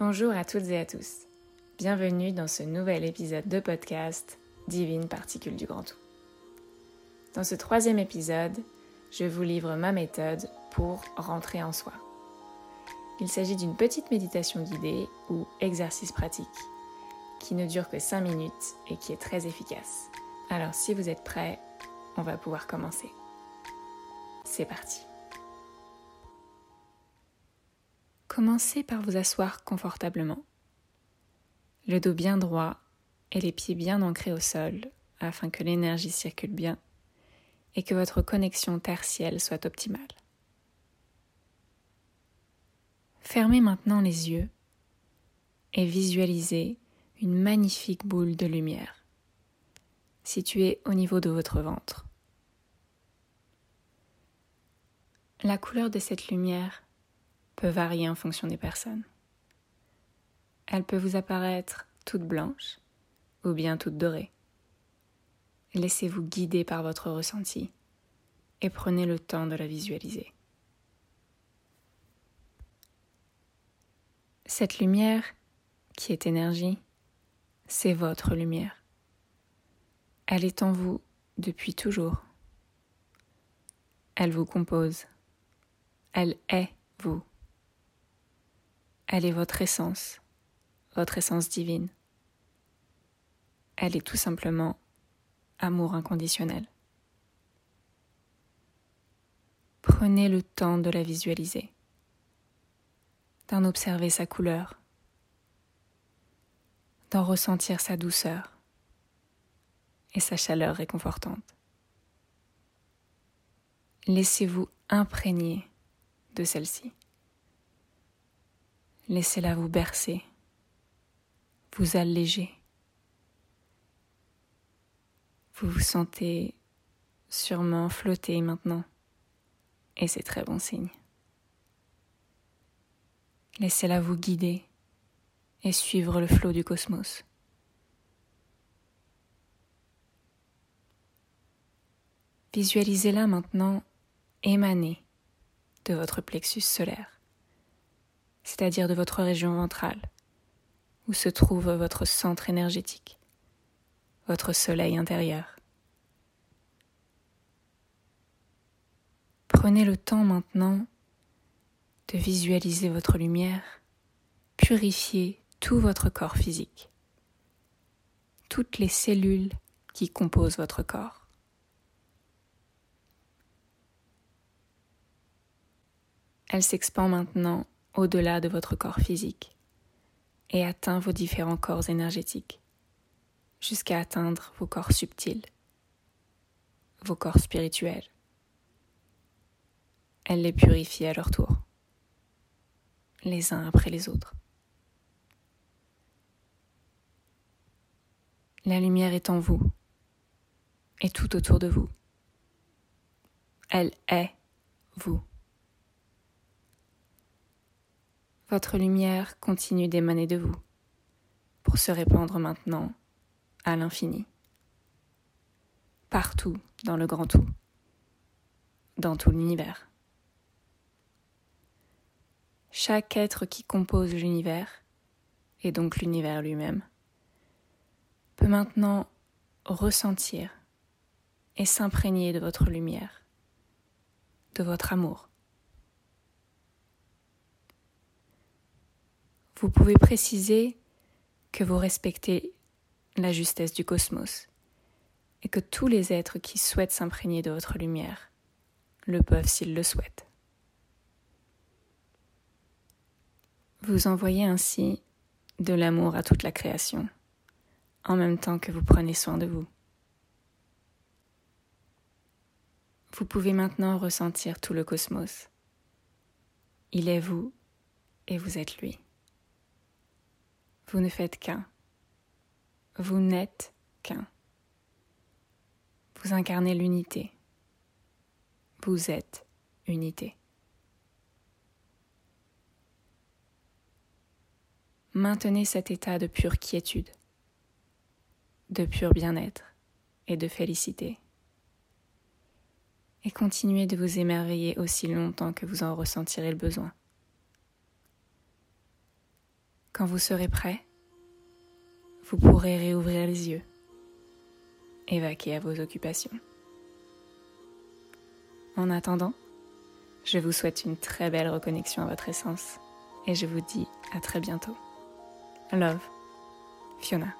Bonjour à toutes et à tous. Bienvenue dans ce nouvel épisode de podcast Divine Particule du Grand Tout. Dans ce troisième épisode, je vous livre ma méthode pour rentrer en soi. Il s'agit d'une petite méditation guidée ou exercice pratique qui ne dure que 5 minutes et qui est très efficace. Alors si vous êtes prêts, on va pouvoir commencer. C'est parti. Commencez par vous asseoir confortablement, le dos bien droit et les pieds bien ancrés au sol afin que l'énergie circule bien et que votre connexion tertielle soit optimale. Fermez maintenant les yeux et visualisez une magnifique boule de lumière située au niveau de votre ventre. La couleur de cette lumière peut varier en fonction des personnes. Elle peut vous apparaître toute blanche ou bien toute dorée. Laissez-vous guider par votre ressenti et prenez le temps de la visualiser. Cette lumière, qui est énergie, c'est votre lumière. Elle est en vous depuis toujours. Elle vous compose. Elle est vous. Elle est votre essence, votre essence divine. Elle est tout simplement amour inconditionnel. Prenez le temps de la visualiser, d'en observer sa couleur, d'en ressentir sa douceur et sa chaleur réconfortante. Laissez-vous imprégner de celle-ci. Laissez-la vous bercer, vous alléger. Vous vous sentez sûrement flotter maintenant, et c'est très bon signe. Laissez-la vous guider et suivre le flot du cosmos. Visualisez-la maintenant émaner de votre plexus solaire c'est-à-dire de votre région ventrale, où se trouve votre centre énergétique, votre soleil intérieur. Prenez le temps maintenant de visualiser votre lumière purifier tout votre corps physique, toutes les cellules qui composent votre corps. Elle s'expand maintenant au-delà de votre corps physique et atteint vos différents corps énergétiques jusqu'à atteindre vos corps subtils, vos corps spirituels. Elle les purifie à leur tour, les uns après les autres. La lumière est en vous et tout autour de vous. Elle est vous. Votre lumière continue d'émaner de vous pour se répandre maintenant à l'infini, partout dans le grand tout, dans tout l'univers. Chaque être qui compose l'univers, et donc l'univers lui-même, peut maintenant ressentir et s'imprégner de votre lumière, de votre amour. Vous pouvez préciser que vous respectez la justesse du cosmos et que tous les êtres qui souhaitent s'imprégner de votre lumière le peuvent s'ils le souhaitent. Vous envoyez ainsi de l'amour à toute la création, en même temps que vous prenez soin de vous. Vous pouvez maintenant ressentir tout le cosmos. Il est vous et vous êtes lui. Vous ne faites qu'un. Vous n'êtes qu'un. Vous incarnez l'unité. Vous êtes unité. Maintenez cet état de pure quiétude, de pur bien-être et de félicité. Et continuez de vous émerveiller aussi longtemps que vous en ressentirez le besoin. Quand vous serez prêt, vous pourrez réouvrir les yeux et vaquer à vos occupations. En attendant, je vous souhaite une très belle reconnexion à votre essence et je vous dis à très bientôt. Love, Fiona.